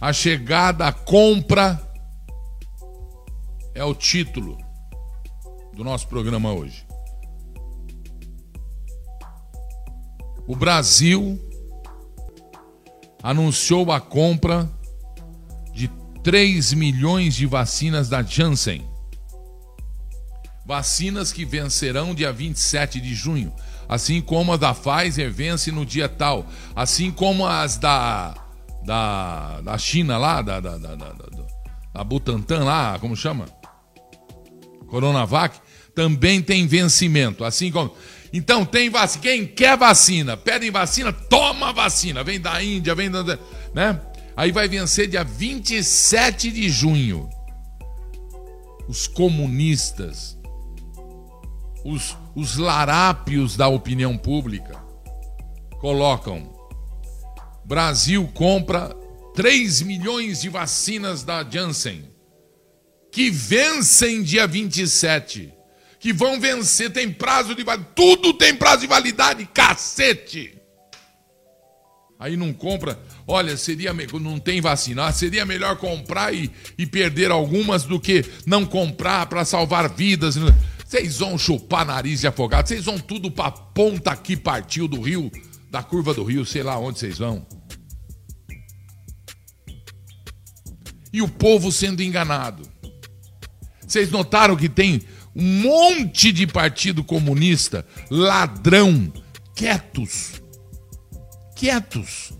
a chegada, a compra é o título do nosso programa hoje. O Brasil anunciou a compra de 3 milhões de vacinas da Janssen. Vacinas que vencerão dia 27 de junho, assim como a da Pfizer vence no dia tal, assim como as da da, da China lá, da, da, da, da, da Butantan lá, como chama? Coronavac, também tem vencimento, assim como então tem vacina. Quem quer vacina, pedem vacina, toma vacina. Vem da Índia, vem da. Né? Aí vai vencer dia 27 de junho. Os comunistas, os, os larápios da opinião pública, colocam: Brasil compra 3 milhões de vacinas da Janssen, que vencem dia 27 que vão vencer, tem prazo de validade, tudo tem prazo de validade, cacete! Aí não compra, olha, seria não tem vacina, ah, seria melhor comprar e, e perder algumas do que não comprar para salvar vidas. Vocês vão chupar nariz de afogado, vocês vão tudo para ponta que partiu do rio, da curva do rio, sei lá onde vocês vão. E o povo sendo enganado. Vocês notaram que tem um monte de partido comunista, ladrão, quietos, quietos,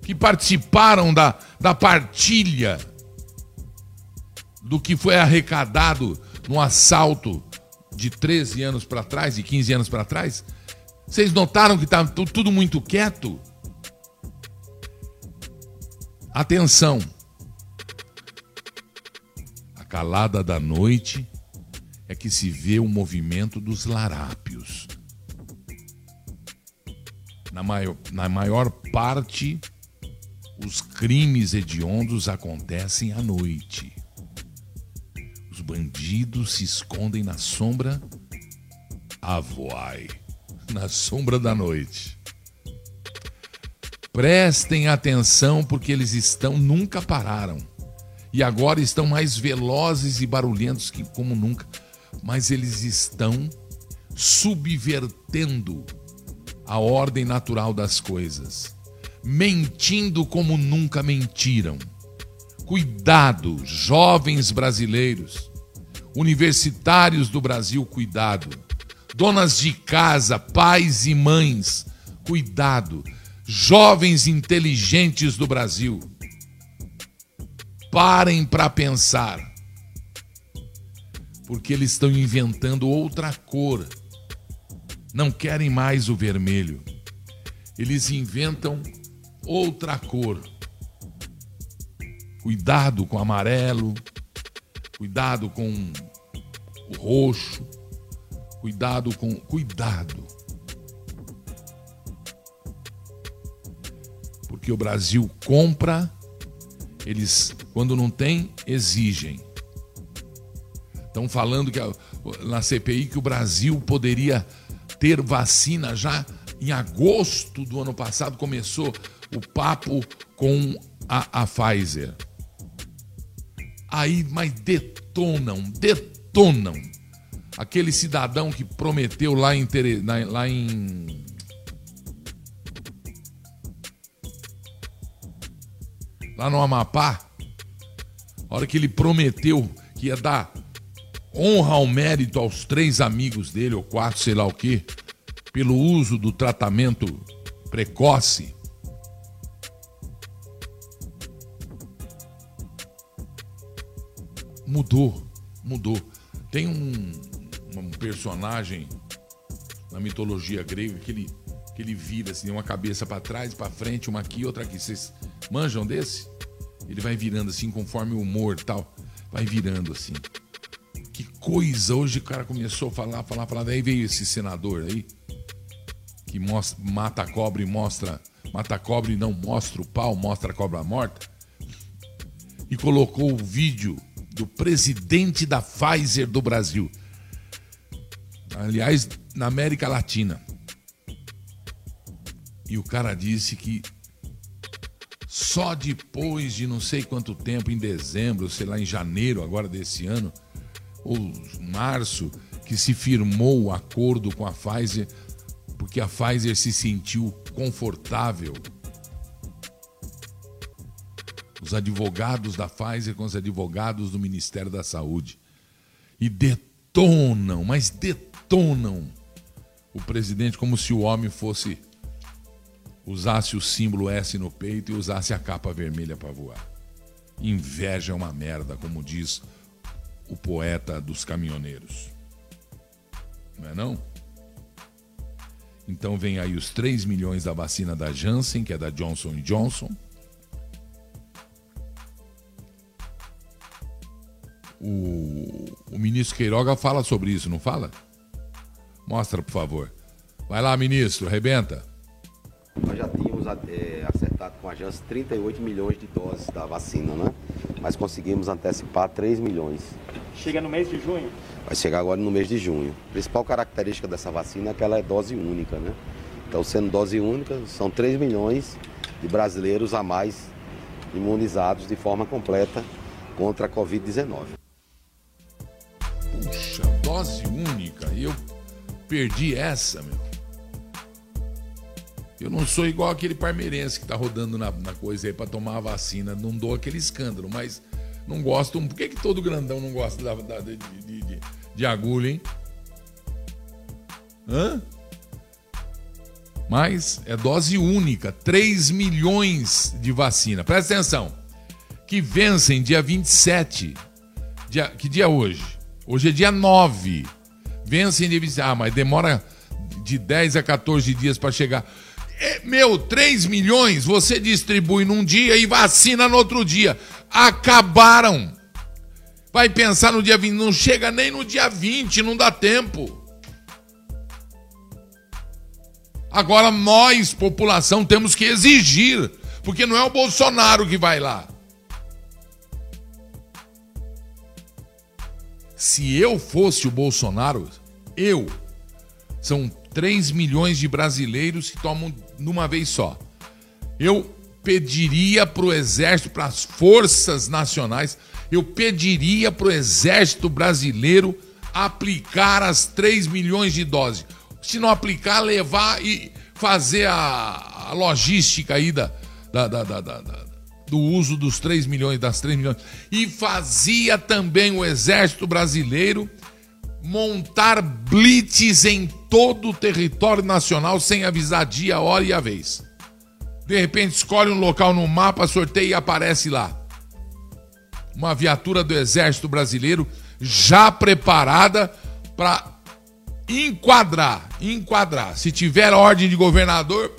que participaram da, da partilha do que foi arrecadado no assalto de 13 anos para trás, de 15 anos para trás. Vocês notaram que está tudo muito quieto? Atenção! A calada da noite é que se vê o movimento dos larápios. Na maior, na maior parte, os crimes hediondos acontecem à noite. Os bandidos se escondem na sombra avoai, na sombra da noite. Prestem atenção porque eles estão nunca pararam e agora estão mais velozes e barulhentos que como nunca mas eles estão subvertendo a ordem natural das coisas, mentindo como nunca mentiram. Cuidado, jovens brasileiros, universitários do Brasil, cuidado. Donas de casa, pais e mães, cuidado. Jovens inteligentes do Brasil, parem para pensar porque eles estão inventando outra cor. Não querem mais o vermelho. Eles inventam outra cor. Cuidado com o amarelo, cuidado com o roxo, cuidado com. Cuidado. Porque o Brasil compra, eles, quando não tem, exigem. Estão falando que na CPI que o Brasil poderia ter vacina já em agosto do ano passado. Começou o papo com a, a Pfizer. Aí, mas detonam, detonam. Aquele cidadão que prometeu lá em, lá em lá no Amapá, a hora que ele prometeu que ia dar honra ao mérito aos três amigos dele, ou quatro, sei lá o quê, pelo uso do tratamento precoce. Mudou, mudou. Tem um, um personagem na mitologia grega que ele, que ele vira assim, uma cabeça para trás, para frente, uma aqui, outra aqui. Vocês manjam desse? Ele vai virando assim conforme o humor tal. Vai virando assim. Que coisa! Hoje o cara começou a falar, falar, falar. Daí veio esse senador aí, que mostra, mata a cobra e mostra. Mata a cobra e não mostra o pau, mostra a cobra morta. E colocou o vídeo do presidente da Pfizer do Brasil. Aliás, na América Latina. E o cara disse que só depois de não sei quanto tempo, em dezembro, sei lá, em janeiro agora desse ano, ou março, que se firmou o acordo com a Pfizer, porque a Pfizer se sentiu confortável. Os advogados da Pfizer com os advogados do Ministério da Saúde. E detonam, mas detonam o presidente como se o homem fosse usasse o símbolo S no peito e usasse a capa vermelha para voar. Inveja é uma merda, como diz o poeta dos caminhoneiros. Não é não? Então vem aí os 3 milhões da vacina da Janssen, que é da Johnson Johnson. O, o ministro Queiroga fala sobre isso, não fala? Mostra, por favor. Vai lá, ministro, arrebenta. Nós já tínhamos é, acertado com a Janssen 38 milhões de doses da vacina, né? Mas conseguimos antecipar 3 milhões. Chega no mês de junho? Vai chegar agora no mês de junho. A principal característica dessa vacina é que ela é dose única, né? Então, sendo dose única, são 3 milhões de brasileiros a mais imunizados de forma completa contra a Covid-19. Puxa, dose única. E eu perdi essa, meu. Eu não sou igual aquele parmeirense que tá rodando na, na coisa aí pra tomar a vacina. Não dou aquele escândalo, mas não gosto. Por que, que todo grandão não gosta da, da de, de, de, de agulha, hein? Hã? Mas é dose única, 3 milhões de vacina. Presta atenção. Que vencem dia 27. Dia, que dia é hoje? Hoje é dia 9 vencem de Ah, mas demora de 10 a 14 dias para chegar. É, meu, 3 milhões você distribui num dia e vacina no outro dia. Acabaram. Vai pensar no dia 20, não chega nem no dia 20, não dá tempo. Agora nós, população, temos que exigir, porque não é o Bolsonaro que vai lá. Se eu fosse o Bolsonaro, eu. São 3 milhões de brasileiros que tomam numa vez só. Eu pediria para o Exército, para as forças nacionais, eu pediria para o Exército brasileiro aplicar as 3 milhões de doses. Se não aplicar, levar e fazer a, a logística aí da, da, da, da, do uso dos 3 milhões, das 3 milhões. E fazia também o Exército Brasileiro montar blitz em todo o território nacional sem avisar dia, hora e a vez. De repente escolhe um local no mapa, sorteia e aparece lá. Uma viatura do Exército Brasileiro já preparada para enquadrar, enquadrar. Se tiver ordem de governador,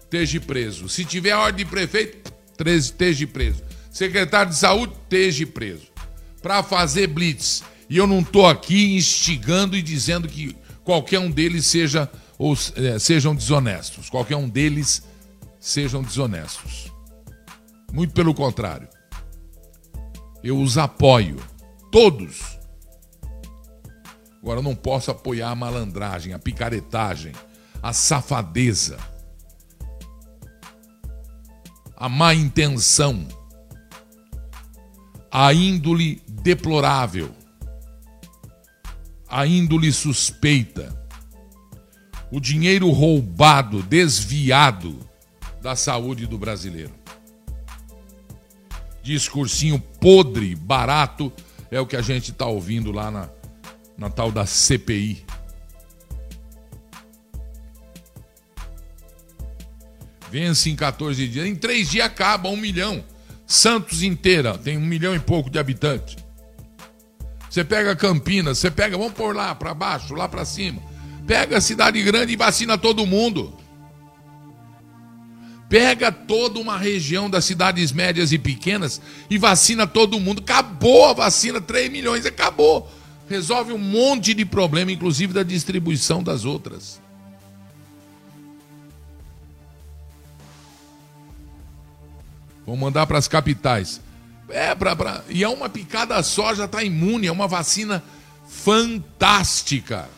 esteja preso. Se tiver ordem de prefeito, esteja preso. Secretário de saúde, esteja preso. Para fazer blitz e eu não estou aqui instigando e dizendo que qualquer um deles seja ou é, sejam desonestos. Qualquer um deles sejam desonestos. Muito pelo contrário. Eu os apoio. Todos. Agora eu não posso apoiar a malandragem, a picaretagem, a safadeza, a má intenção, a índole deplorável a índole suspeita, o dinheiro roubado, desviado da saúde do brasileiro. Discursinho podre, barato, é o que a gente está ouvindo lá na, na tal da CPI. Vence em 14 dias. Em três dias acaba um milhão. Santos inteira tem um milhão e pouco de habitantes. Você pega Campinas, você pega, vamos por lá para baixo, lá para cima. Pega a cidade grande e vacina todo mundo. Pega toda uma região das cidades médias e pequenas e vacina todo mundo. Acabou a vacina, 3 milhões, acabou. Resolve um monte de problema, inclusive da distribuição das outras. Vamos mandar para as capitais. É, pra, pra, e é uma picada só, já está imune, é uma vacina fantástica.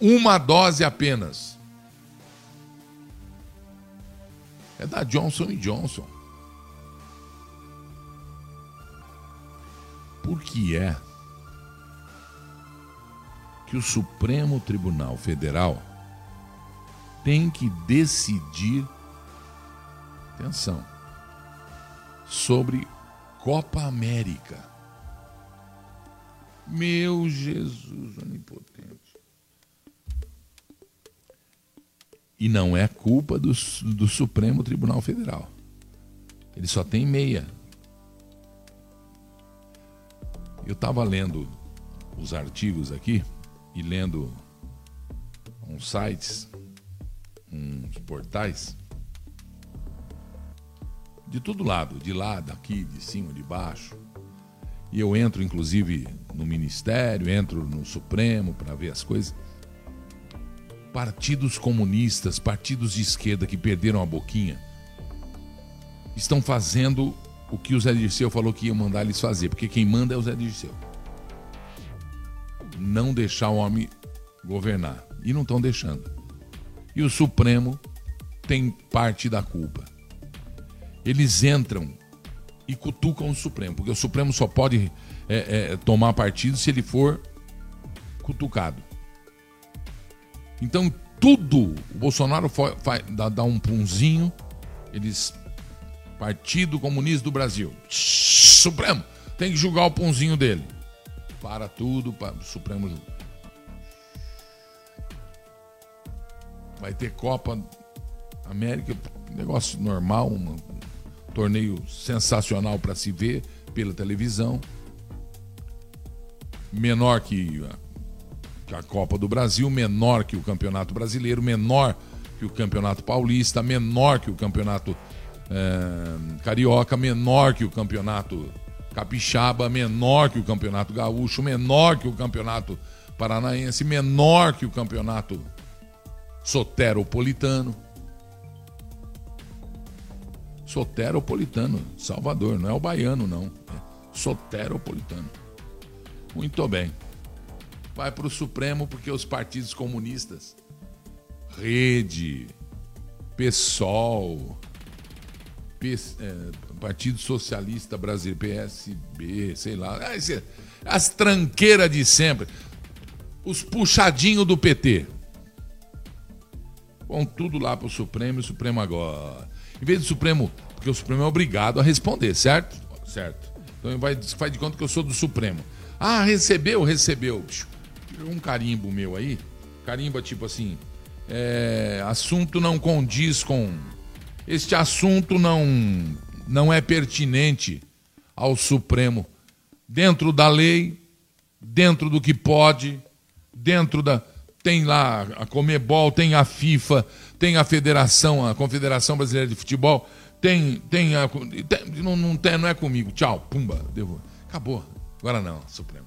Uma dose apenas. é da Johnson Johnson. Por que é que o Supremo Tribunal Federal tem que decidir, atenção, sobre Copa América? Meu Jesus onipotente. E não é culpa do, do Supremo Tribunal Federal. Ele só tem meia. Eu estava lendo os artigos aqui e lendo uns sites, uns portais, de todo lado, de lá, daqui, de cima, de baixo. E eu entro, inclusive, no Ministério, entro no Supremo para ver as coisas. Partidos comunistas, partidos de esquerda que perderam a boquinha, estão fazendo o que o Zé Dirceu falou que ia mandar eles fazer, porque quem manda é o Zé Dirceu. Não deixar o homem governar. E não estão deixando. E o Supremo tem parte da culpa. Eles entram e cutucam o Supremo, porque o Supremo só pode é, é, tomar partido se ele for cutucado. Então, tudo, o Bolsonaro foi, vai, dá, dá um punzinho, eles. Partido Comunista do Brasil. Supremo, tem que julgar o punzinho dele. Para tudo, para o Supremo julgar. Vai ter Copa América, negócio normal, um torneio sensacional para se ver pela televisão menor que a, Copa do Brasil, menor que o Campeonato Brasileiro, menor que o Campeonato Paulista, menor que o Campeonato é, Carioca, menor que o Campeonato Capixaba, menor que o Campeonato Gaúcho, menor que o Campeonato Paranaense, menor que o Campeonato Soteropolitano. Soteropolitano, Salvador, não é o baiano, não. É Soteropolitano. Muito bem. Vai para o Supremo porque os partidos comunistas, Rede, PSOL, é, Partido Socialista Brasileiro, PSB, sei lá, as tranqueiras de sempre, os puxadinhos do PT. Vão tudo lá para o Supremo e o Supremo agora. Em vez do Supremo, porque o Supremo é obrigado a responder, certo? Certo. Então vai, faz de conta que eu sou do Supremo. Ah, recebeu, recebeu. Um carimbo meu aí. Carimba tipo assim. É, assunto não condiz com. Este assunto não, não é pertinente ao Supremo. Dentro da lei, dentro do que pode, dentro da. Tem lá a Comebol, tem a FIFA, tem a Federação, a Confederação Brasileira de Futebol, tem. tem, a, tem não, não, tem, não é comigo. Tchau, pumba, acabou. Agora não, Supremo.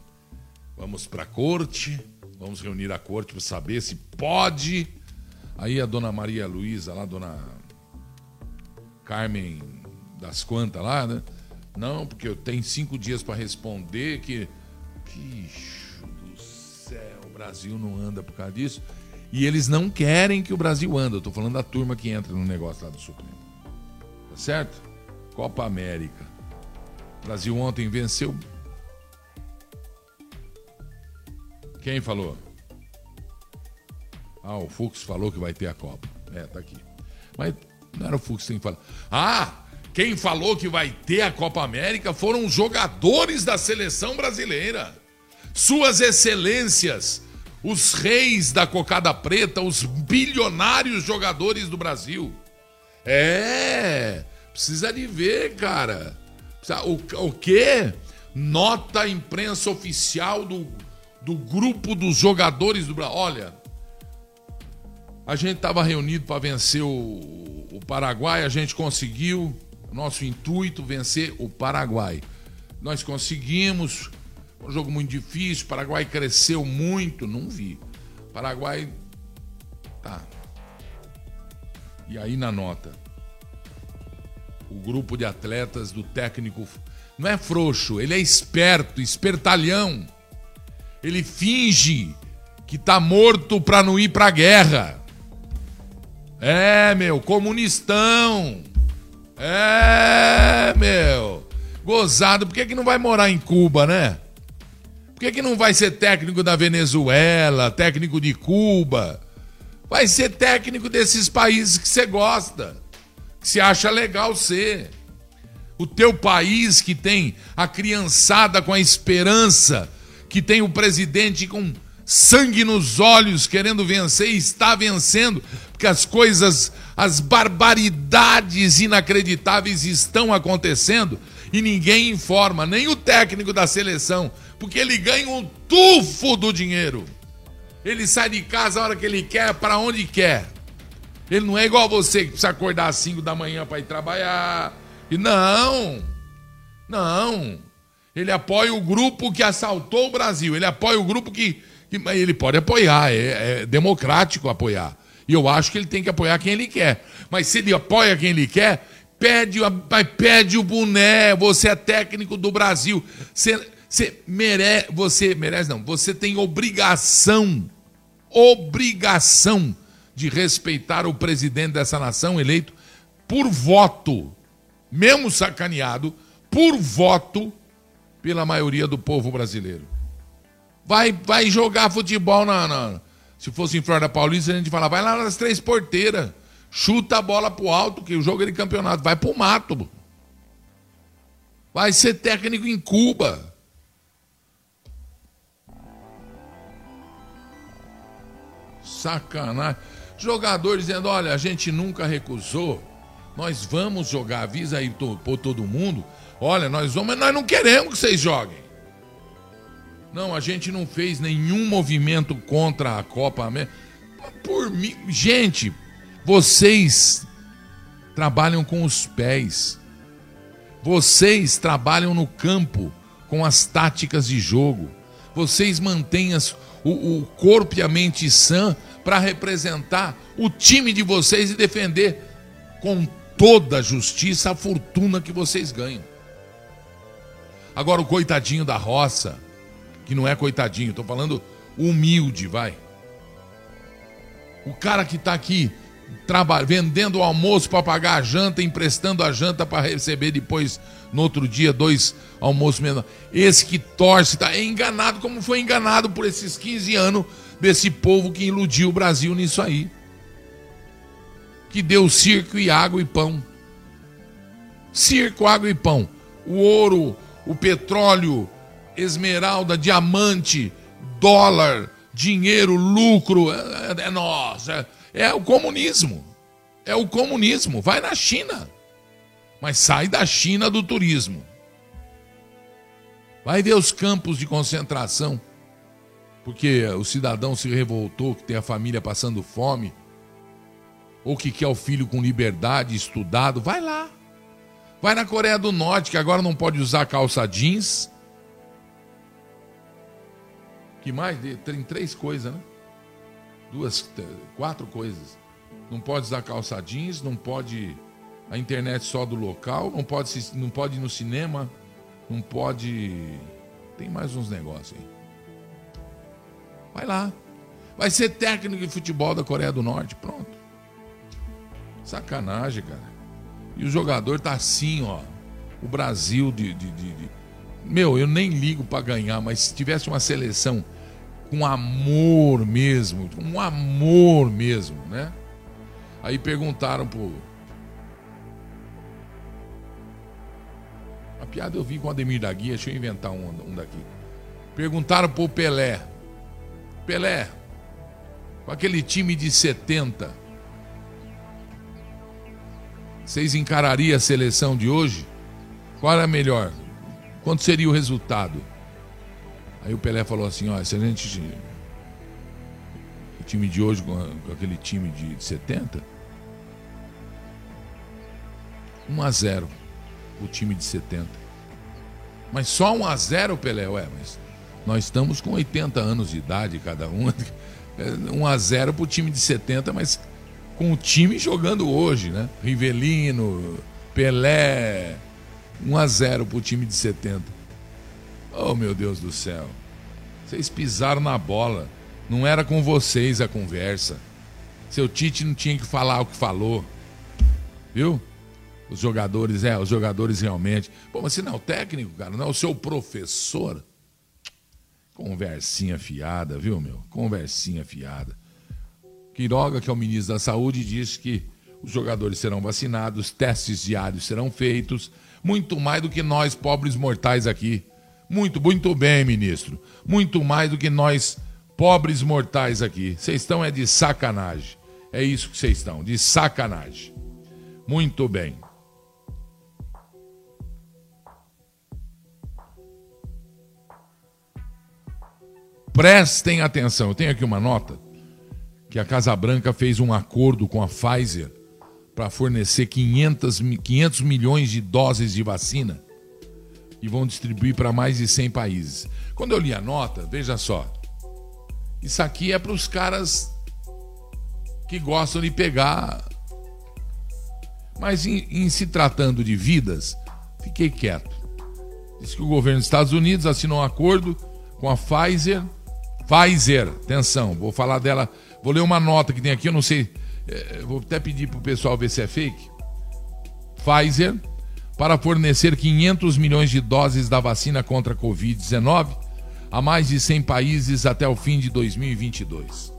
Vamos para a corte, vamos reunir a corte para saber se pode. Aí a dona Maria Luísa, lá, dona Carmen das Quantas lá, né? Não, porque eu tenho cinco dias para responder que. Do céu, o Brasil não anda por causa disso. E eles não querem que o Brasil ande. Eu estou falando da turma que entra no negócio lá do Supremo. Tá certo? Copa América. O Brasil ontem venceu Quem falou? Ah, o Fux falou que vai ter a Copa. É, tá aqui. Mas não era o Fux que falou. Ah, quem falou que vai ter a Copa América foram os jogadores da seleção brasileira. Suas excelências, os reis da cocada preta, os bilionários jogadores do Brasil. É, precisa de ver, cara. O, o quê? Nota a imprensa oficial do do grupo dos jogadores do Brasil. Olha, a gente estava reunido para vencer o, o Paraguai, a gente conseguiu, nosso intuito, vencer o Paraguai. Nós conseguimos, um jogo muito difícil, Paraguai cresceu muito, não vi. Paraguai, tá. E aí na nota, o grupo de atletas do técnico não é frouxo, ele é esperto, espertalhão. Ele finge que está morto para não ir para a guerra. É, meu, comunistão. É, meu. Gozado. Por que, que não vai morar em Cuba, né? Que, que não vai ser técnico da Venezuela, técnico de Cuba? Vai ser técnico desses países que você gosta, que você acha legal ser. O teu país que tem a criançada com a esperança, que tem o presidente com sangue nos olhos, querendo vencer e está vencendo, porque as coisas, as barbaridades inacreditáveis estão acontecendo e ninguém informa, nem o técnico da seleção, porque ele ganha um tufo do dinheiro. Ele sai de casa a hora que ele quer, para onde quer. Ele não é igual você que precisa acordar às 5 da manhã para ir trabalhar. E não, não. Ele apoia o grupo que assaltou o Brasil. Ele apoia o grupo que ele pode apoiar, é, é, democrático apoiar. E eu acho que ele tem que apoiar quem ele quer. Mas se ele apoia quem ele quer, pede, pede o boné, você é técnico do Brasil. Você, você merece, você merece não, você tem obrigação, obrigação de respeitar o presidente dessa nação eleito por voto, mesmo sacaneado, por voto pela maioria do povo brasileiro. Vai, vai jogar futebol na, na. Se fosse em Florida Paulista, a gente fala, vai lá nas três porteiras. Chuta a bola pro alto, que o jogo é de campeonato. Vai pro mato. Vai ser técnico em Cuba. Sacanagem. Jogador dizendo: olha, a gente nunca recusou. Nós vamos jogar. Avisa aí por todo mundo. Olha, nós vamos, mas nós não queremos que vocês joguem. Não, a gente não fez nenhum movimento contra a Copa América. Por mim, gente, vocês trabalham com os pés. Vocês trabalham no campo com as táticas de jogo. Vocês mantêm as, o, o corpo e a mente sã para representar o time de vocês e defender com toda a justiça a fortuna que vocês ganham. Agora o coitadinho da roça, que não é coitadinho, estou falando humilde, vai. O cara que está aqui vendendo o almoço para pagar a janta, emprestando a janta para receber depois, no outro dia, dois almoços menores. Esse que torce, tá, é enganado como foi enganado por esses 15 anos desse povo que iludiu o Brasil nisso aí. Que deu circo e água e pão. Circo, água e pão. O ouro, o petróleo, esmeralda, diamante, dólar, dinheiro, lucro, é, é, é nossa, é, é o comunismo. É o comunismo. Vai na China. Mas sai da China do turismo. Vai ver os campos de concentração. Porque o cidadão se revoltou que tem a família passando fome. Ou que quer o filho com liberdade, estudado. Vai lá. Vai na Coreia do Norte, que agora não pode usar calça jeans que mais? Tem três coisas, né? Duas, quatro coisas. Não pode usar calça jeans, não pode a internet só do local, não pode, não pode ir no cinema, não pode. Tem mais uns negócios aí. Vai lá. Vai ser técnico de futebol da Coreia do Norte. Pronto. Sacanagem, cara. E o jogador tá assim, ó. O Brasil de, de, de, de... Meu, eu nem ligo para ganhar, mas se tivesse uma seleção com amor mesmo, um amor mesmo, né? Aí perguntaram pro. A piada eu vi com o Ademir da Guia, deixa eu inventar um, um daqui. Perguntaram pro Pelé. Pelé, com aquele time de 70, vocês encarariam a seleção de hoje? Qual era melhor? Quanto seria o resultado? Aí o Pelé falou assim, ó, se a gente. O time de hoje com, aquele time de, 70. 1 a 0 o time de 70. Mas só 1 a 0 Pelé, ué, mas nós estamos com 80 anos de idade cada um. 1 a 0 pro time de 70, mas com o time jogando hoje, né? Rivelino, Pelé, 1 a 0 pro time de 70. Oh, meu Deus do céu. Vocês pisaram na bola. Não era com vocês a conversa. Seu Tite não tinha que falar o que falou. Viu? Os jogadores, é, os jogadores realmente. Pô, mas se não é o técnico, cara, não é o seu professor. Conversinha fiada, viu, meu? Conversinha fiada. Quiroga, que é o ministro da Saúde, disse que os jogadores serão vacinados, testes diários serão feitos, muito mais do que nós, pobres mortais aqui. Muito, muito bem, ministro. Muito mais do que nós, pobres mortais aqui. Vocês estão é de sacanagem. É isso que vocês estão, de sacanagem. Muito bem. Prestem atenção, eu tenho aqui uma nota que a Casa Branca fez um acordo com a Pfizer para fornecer 500, 500 milhões de doses de vacina e vão distribuir para mais de 100 países. Quando eu li a nota, veja só, isso aqui é para os caras que gostam de pegar. Mas em, em se tratando de vidas, fiquei quieto. Diz que o governo dos Estados Unidos assinou um acordo com a Pfizer Pfizer, atenção, vou falar dela, vou ler uma nota que tem aqui, eu não sei, é, vou até pedir para o pessoal ver se é fake. Pfizer, para fornecer 500 milhões de doses da vacina contra a Covid-19 a mais de 100 países até o fim de 2022.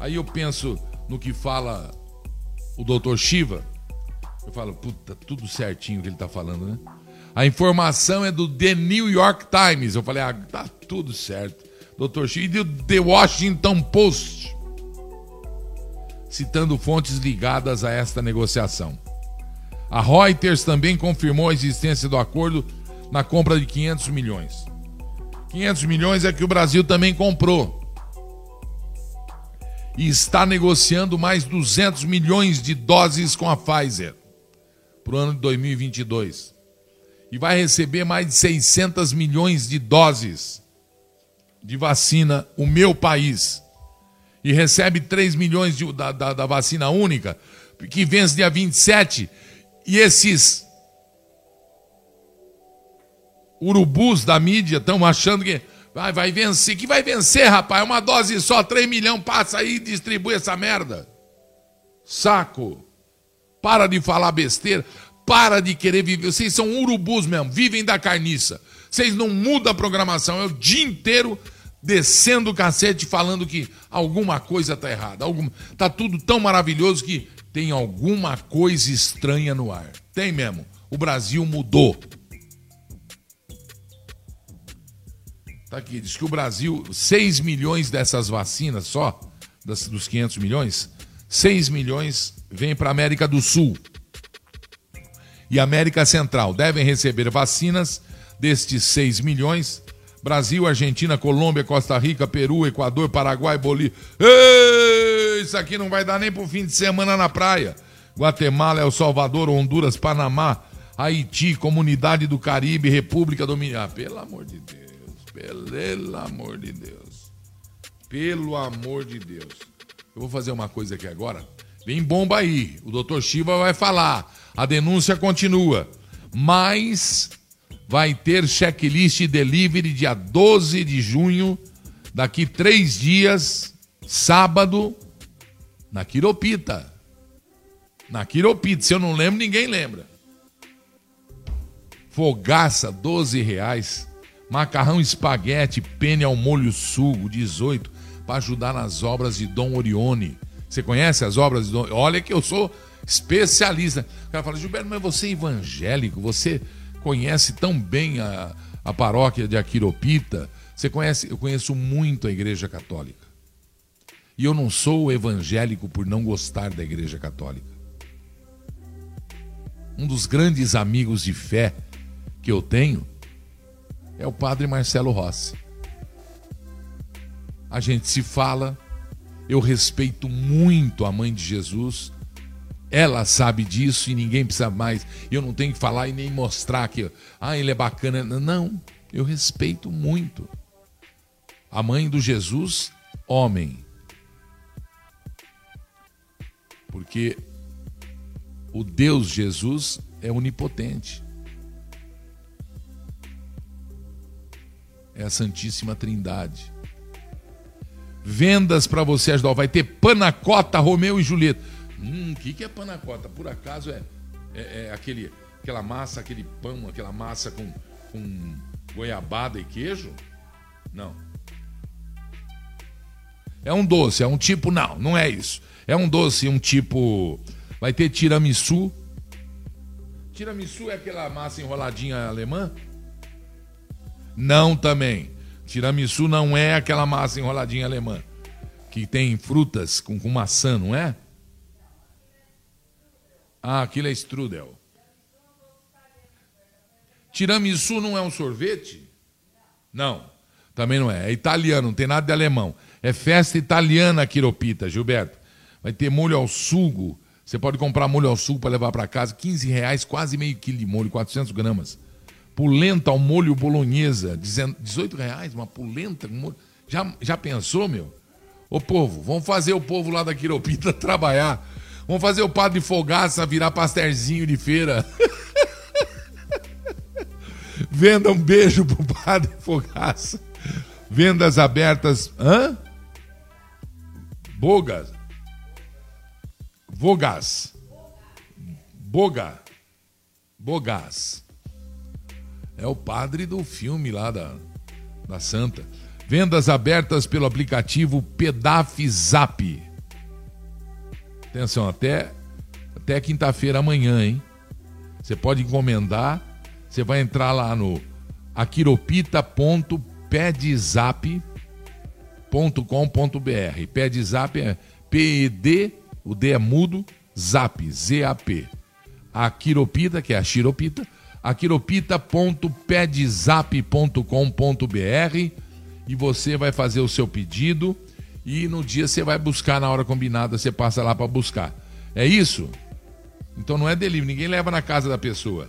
Aí eu penso no que fala o doutor Shiva, eu falo, puta, tudo certinho que ele está falando, né? A informação é do The New York Times. Eu falei, ah, tá tudo certo. Dr. X, e do The Washington Post, citando fontes ligadas a esta negociação. A Reuters também confirmou a existência do acordo na compra de 500 milhões. 500 milhões é que o Brasil também comprou. E está negociando mais 200 milhões de doses com a Pfizer para o ano de 2022. E vai receber mais de 600 milhões de doses de vacina o meu país e recebe 3 milhões de, da, da, da, vacina única, que vence dia 27, e esses urubus da mídia estão achando que vai, vai vencer. Que vai vencer, rapaz? Uma dose só, 3 milhões, passa aí e distribui essa merda. Saco. Para de falar besteira. Para de querer viver. Vocês são urubus mesmo, vivem da carniça. Vocês não mudam a programação. É o dia inteiro descendo o cacete falando que alguma coisa está errada. Alguma... Tá tudo tão maravilhoso que tem alguma coisa estranha no ar. Tem mesmo. O Brasil mudou. Tá aqui, diz que o Brasil, 6 milhões dessas vacinas só, das, dos 500 milhões, 6 milhões vêm para América do Sul e América Central. Devem receber vacinas destes 6 milhões. Brasil, Argentina, Colômbia, Costa Rica, Peru, Equador, Paraguai, Bolívia. Ei, isso aqui não vai dar nem pro fim de semana na praia. Guatemala, El Salvador, Honduras, Panamá, Haiti, Comunidade do Caribe, República Dominicana. Ah, pelo amor de Deus, pelo amor de Deus. Pelo amor de Deus. Eu vou fazer uma coisa aqui agora. Vem bomba aí. O doutor Shiva vai falar. A denúncia continua. Mas vai ter checklist delivery dia 12 de junho, daqui três dias, sábado, na Quiropita. Na Quiropita, se eu não lembro, ninguém lembra. Fogaça, 12 reais. Macarrão espaguete, pene ao molho sugo, 18, para ajudar nas obras de Dom Orione. Você conhece as obras de Dom? Olha que eu sou especialista. O cara fala, Gilberto, mas você é evangélico, você conhece tão bem a, a paróquia de Aquiropita. Você conhece, eu conheço muito a Igreja Católica. E eu não sou evangélico por não gostar da Igreja Católica. Um dos grandes amigos de fé que eu tenho é o Padre Marcelo Rossi. A gente se fala, eu respeito muito a mãe de Jesus, ela sabe disso e ninguém precisa mais. Eu não tenho que falar e nem mostrar que, ah, ele é bacana. Não, eu respeito muito. A mãe do Jesus, homem. Porque o Deus Jesus é onipotente. É a Santíssima Trindade. vendas para você ajudar. Vai ter panacota Romeu e Julieta. Hum, o que, que é panacota? Por acaso é, é, é, aquele, aquela massa, aquele pão, aquela massa com, com goiabada e queijo? Não. É um doce, é um tipo. Não, não é isso. É um doce, um tipo. Vai ter tiramisu. Tiramisu é aquela massa enroladinha alemã? Não também. Tiramisu não é aquela massa enroladinha alemã. Que tem frutas com, com maçã, não é? Ah, aquilo é strudel. Tiramisu não é um sorvete? Não, também não é. É italiano, não tem nada de alemão. É festa italiana quiropita, Gilberto. Vai ter molho ao sugo. Você pode comprar molho ao sugo para levar para casa. 15 reais, quase meio quilo de molho, 400 gramas. Polenta ao molho bolonhesa, 18 reais, uma polenta. Já, já pensou, meu? Ô povo, vamos fazer o povo lá da Quiropita trabalhar. Vamos fazer o padre Fogaça virar pastelzinho de feira. Venda um beijo pro padre Fogaça. Vendas abertas. Hã? Bogas. Vogas. Boga. Bogás. É o padre do filme lá da, da Santa. Vendas abertas pelo aplicativo Pedaf Zap. Atenção, até, até quinta-feira amanhã, hein? Você pode encomendar. Você vai entrar lá no aquiropita.pedzap.com.br. Pedzap é P-E-D o D é mudo, Zap, Z-A-P. A Quiropita, que é a Xiropita, aquiropita.pedzap.com.br e você vai fazer o seu pedido e no dia você vai buscar na hora combinada, você passa lá para buscar. É isso? Então não é delivery, ninguém leva na casa da pessoa.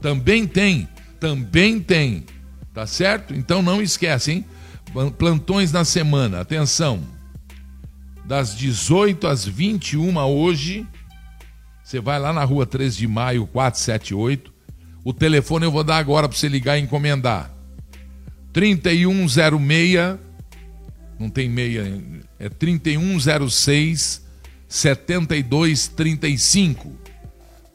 Também tem, também tem. Tá certo? Então não esquece, hein? Plantões na semana. Atenção das 18 às 21 hoje. Você vai lá na rua 3 de maio, 478. O telefone eu vou dar agora para você ligar e encomendar. 3106 não tem meia, é 3106 7235.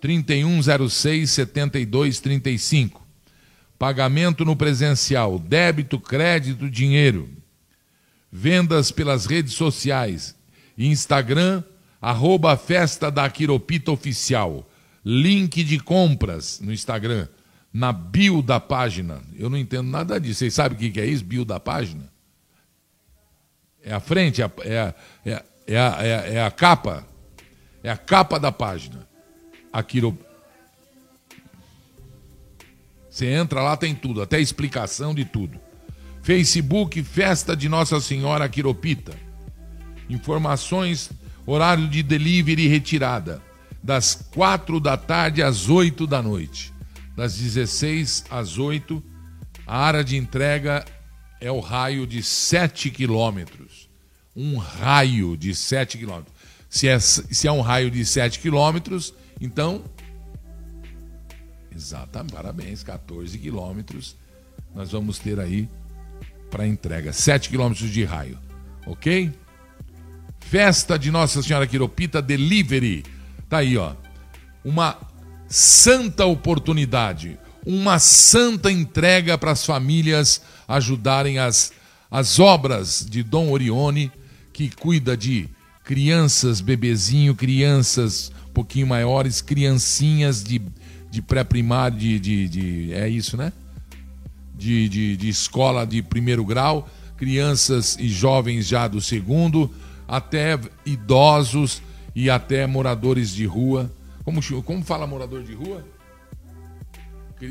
3106 7235. Pagamento no presencial, débito, crédito, dinheiro. Vendas pelas redes sociais Instagram, arroba Festa da Quiropita Oficial. Link de compras no Instagram, na bio da página. Eu não entendo nada disso. Vocês sabem o que é isso, bio da página? É a frente, é a, é é a, é a, é a capa. É a capa da página. A Quiro... Você entra lá, tem tudo, até explicação de tudo. Facebook Festa de Nossa Senhora Quiropita. Informações, horário de delivery e retirada, das 4 da tarde às 8 da noite. Das 16 às 8, a área de entrega é o raio de 7 quilômetros. Um raio de 7 quilômetros. Se é, se é um raio de 7 quilômetros, então. Exatamente, parabéns, 14 quilômetros. Nós vamos ter aí para entrega. 7 quilômetros de raio. Ok? Festa de Nossa Senhora Quiropita Delivery. Tá aí, ó. Uma santa oportunidade, uma santa entrega para as famílias ajudarem as, as obras de Dom Orione, que cuida de crianças, bebezinho, crianças um pouquinho maiores, criancinhas de, de pré-primário, de, de, de, É isso, né? De, de, de escola de primeiro grau, crianças e jovens já do segundo até idosos e até moradores de rua. Como, como fala morador de rua?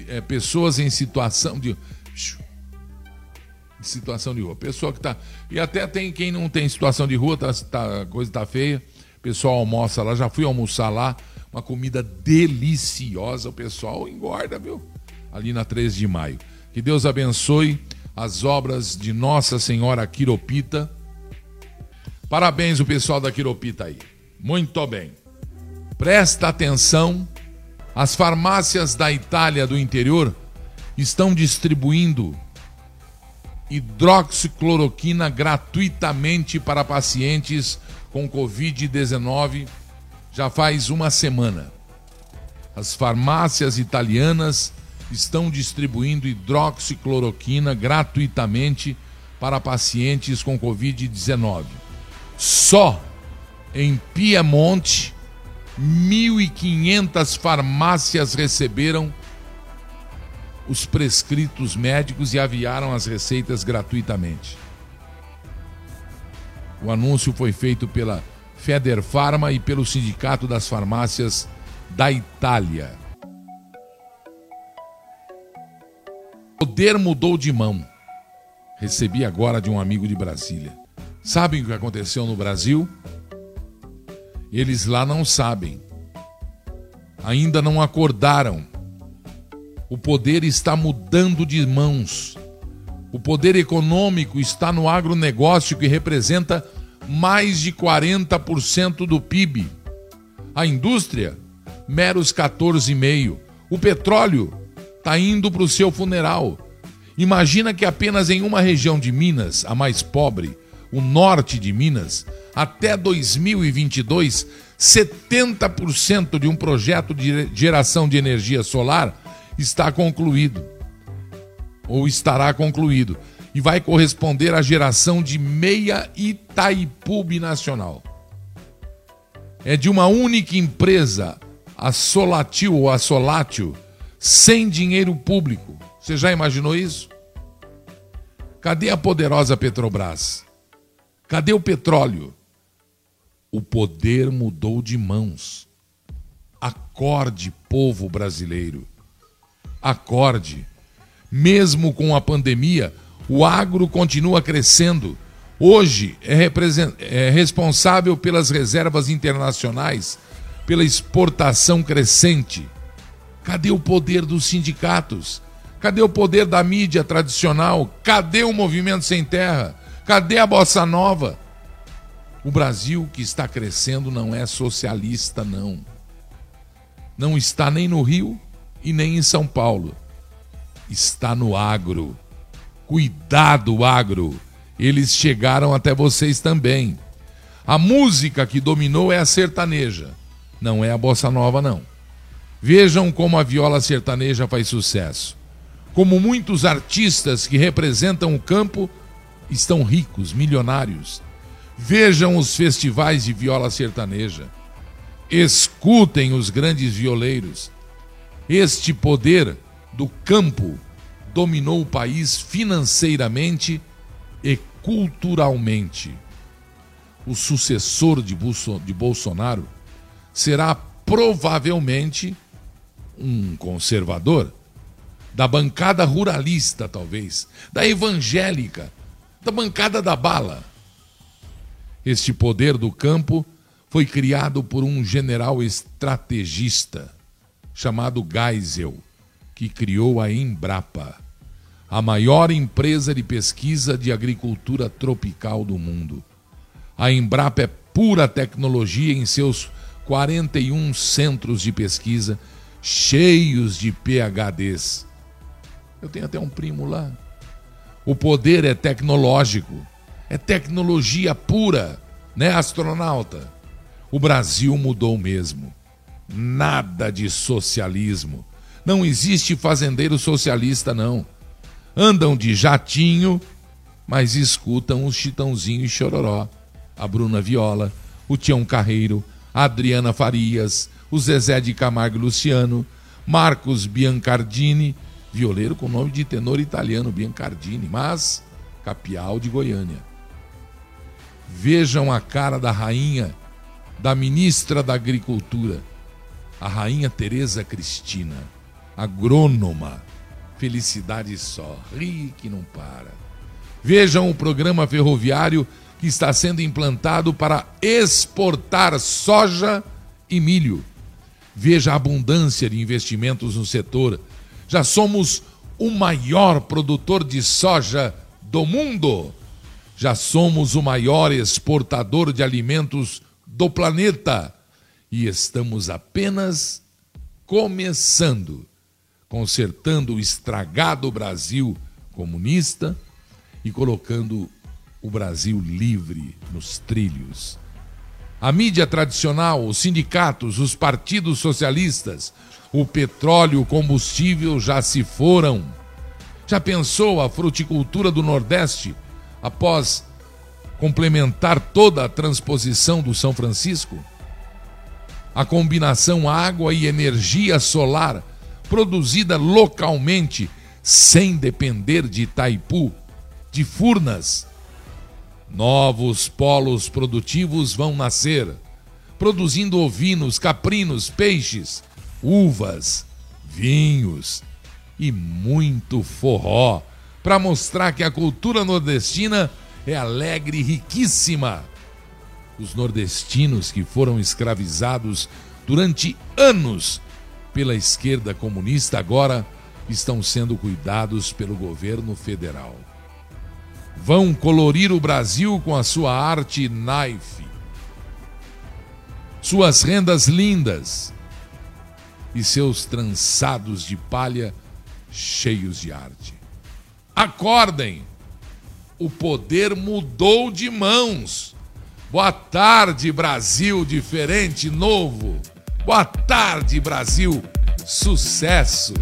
É, pessoas em situação de, situação de rua. Pessoa que está. E até tem quem não tem situação de rua, tá, tá, a coisa está feia. O pessoal almoça lá, já fui almoçar lá. Uma comida deliciosa. O pessoal engorda, viu? Ali na 13 de maio. Que Deus abençoe as obras de Nossa Senhora Quiropita Parabéns o pessoal da Quiropita aí. Muito bem. Presta atenção. As farmácias da Itália do interior estão distribuindo hidroxicloroquina gratuitamente para pacientes com Covid-19 já faz uma semana. As farmácias italianas estão distribuindo hidroxicloroquina gratuitamente para pacientes com Covid-19. Só em Piemonte, 1.500 farmácias receberam os prescritos médicos e aviaram as receitas gratuitamente. O anúncio foi feito pela Federfarma e pelo Sindicato das Farmácias da Itália. O poder mudou de mão. Recebi agora de um amigo de Brasília. Sabem o que aconteceu no Brasil? Eles lá não sabem. Ainda não acordaram o poder está mudando de mãos. O poder econômico está no agronegócio, que representa mais de 40% do PIB. A indústria, meros 14,5%. O petróleo está indo para o seu funeral. Imagina que apenas em uma região de Minas, a mais pobre, o norte de Minas, até 2022, 70% de um projeto de geração de energia solar está concluído, ou estará concluído, e vai corresponder à geração de meia Itaipu binacional. É de uma única empresa, a Solatil ou a Solátil, sem dinheiro público. Você já imaginou isso? Cadê a poderosa Petrobras? Cadê o petróleo? O poder mudou de mãos. Acorde, povo brasileiro acorde. Mesmo com a pandemia, o agro continua crescendo. Hoje é, é responsável pelas reservas internacionais, pela exportação crescente. Cadê o poder dos sindicatos? Cadê o poder da mídia tradicional? Cadê o movimento sem terra? Cadê a bossa nova? O Brasil que está crescendo não é socialista, não. Não está nem no Rio e nem em São Paulo. Está no agro. Cuidado, agro. Eles chegaram até vocês também. A música que dominou é a sertaneja, não é a bossa nova, não. Vejam como a viola sertaneja faz sucesso. Como muitos artistas que representam o campo estão ricos, milionários. Vejam os festivais de viola sertaneja. Escutem os grandes violeiros. Este poder do campo dominou o país financeiramente e culturalmente. O sucessor de Bolsonaro será provavelmente um conservador, da bancada ruralista, talvez, da evangélica, da bancada da bala. Este poder do campo foi criado por um general estrategista chamado Geisel, que criou a Embrapa, a maior empresa de pesquisa de agricultura tropical do mundo. A Embrapa é pura tecnologia em seus 41 centros de pesquisa, cheios de PHDs. Eu tenho até um primo lá. O poder é tecnológico, é tecnologia pura, né, astronauta? O Brasil mudou mesmo. Nada de socialismo. Não existe fazendeiro socialista, não. Andam de jatinho, mas escutam os Chitãozinho e Chororó, a Bruna Viola, o Tião Carreiro, a Adriana Farias, o Zezé de Camargo e Luciano, Marcos Biancardini, violeiro com nome de tenor italiano Biancardini, mas capial de Goiânia. Vejam a cara da rainha, da ministra da Agricultura a rainha Teresa Cristina, agrônoma, felicidade só, ri que não para. Vejam o programa ferroviário que está sendo implantado para exportar soja e milho. Veja a abundância de investimentos no setor. Já somos o maior produtor de soja do mundo. Já somos o maior exportador de alimentos do planeta e estamos apenas começando, consertando o estragado Brasil comunista e colocando o Brasil livre nos trilhos. A mídia tradicional, os sindicatos, os partidos socialistas, o petróleo, o combustível já se foram. Já pensou a fruticultura do Nordeste após complementar toda a transposição do São Francisco? A combinação água e energia solar produzida localmente, sem depender de Itaipu, de Furnas. Novos polos produtivos vão nascer, produzindo ovinos, caprinos, peixes, uvas, vinhos e muito forró, para mostrar que a cultura nordestina é alegre e riquíssima. Os nordestinos que foram escravizados durante anos pela esquerda comunista agora estão sendo cuidados pelo governo federal. Vão colorir o Brasil com a sua arte knife, suas rendas lindas e seus trançados de palha cheios de arte. Acordem! O poder mudou de mãos. Boa tarde, Brasil diferente, novo. Boa tarde, Brasil. Sucesso!